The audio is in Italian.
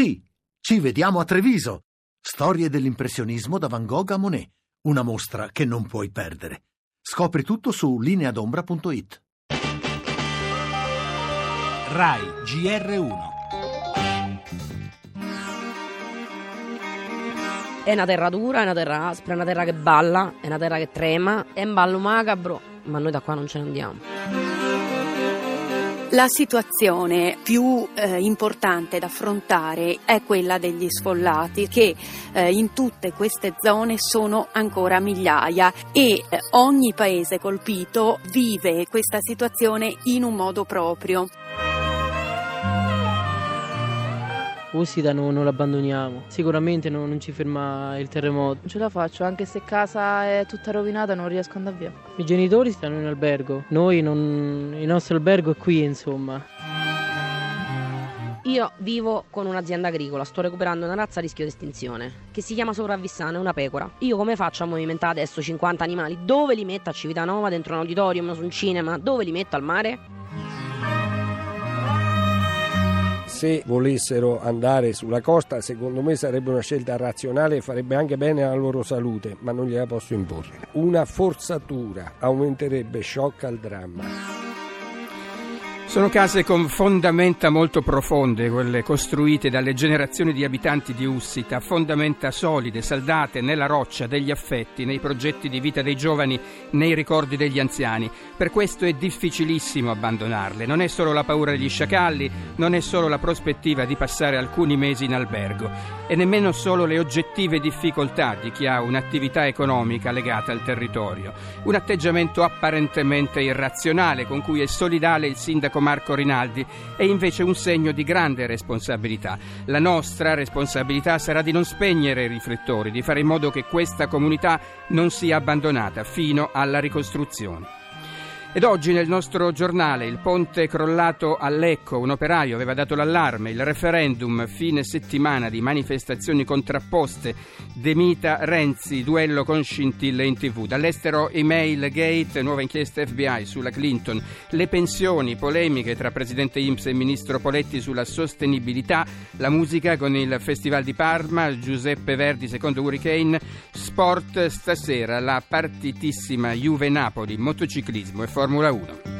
Sì, ci vediamo a Treviso. Storie dell'impressionismo da Van Gogh a Monet. Una mostra che non puoi perdere. Scopri tutto su lineadombra.it. RAI GR1 È una terra dura, è una terra aspra, è una terra che balla, è una terra che trema, è un ballo macabro, ma noi da qua non ce ne andiamo. La situazione più eh, importante da affrontare è quella degli sfollati che eh, in tutte queste zone sono ancora migliaia e eh, ogni paese colpito vive questa situazione in un modo proprio. Usida non, non l'abbandoniamo, sicuramente non, non, ci ferma il terremoto. Non ce la faccio, anche se casa è tutta rovinata non riesco ad andare via. I genitori stanno in albergo, noi non, il nostro albergo è qui insomma. Io vivo con un'azienda agricola, sto recuperando una razza a rischio di estinzione, che si chiama sopravvissana, è una pecora. Io come faccio a movimentare adesso 50 animali? Dove li metto a Civitanova, dentro un auditorium, su un cinema? Dove li metto al mare? Se volessero andare sulla costa, secondo me sarebbe una scelta razionale e farebbe anche bene alla loro salute, ma non gliela posso imporre. Una forzatura aumenterebbe shock al dramma. Sono case con fondamenta molto profonde, quelle costruite dalle generazioni di abitanti di Ussita, fondamenta solide, saldate nella roccia degli affetti, nei progetti di vita dei giovani, nei ricordi degli anziani. Per questo è difficilissimo abbandonarle. Non è solo la paura degli sciacalli, non è solo la prospettiva di passare alcuni mesi in albergo, e nemmeno solo le oggettive difficoltà di chi ha un'attività economica legata al territorio. Un atteggiamento apparentemente irrazionale con cui è solidale il sindaco Marco Rinaldi, è invece un segno di grande responsabilità. La nostra responsabilità sarà di non spegnere i riflettori, di fare in modo che questa comunità non sia abbandonata fino alla ricostruzione. Ed oggi nel nostro giornale il ponte crollato a Lecco, un operaio aveva dato l'allarme, il referendum, fine settimana di manifestazioni contrapposte, Demita Renzi, duello con scintille in tv. Dall'estero email gate, nuova inchiesta FBI sulla Clinton, le pensioni, polemiche tra Presidente Imps e Ministro Poletti sulla sostenibilità, la musica con il Festival di Parma, Giuseppe Verdi secondo Hurricane, sport stasera, la partitissima Juve Napoli, motociclismo e Formula 1.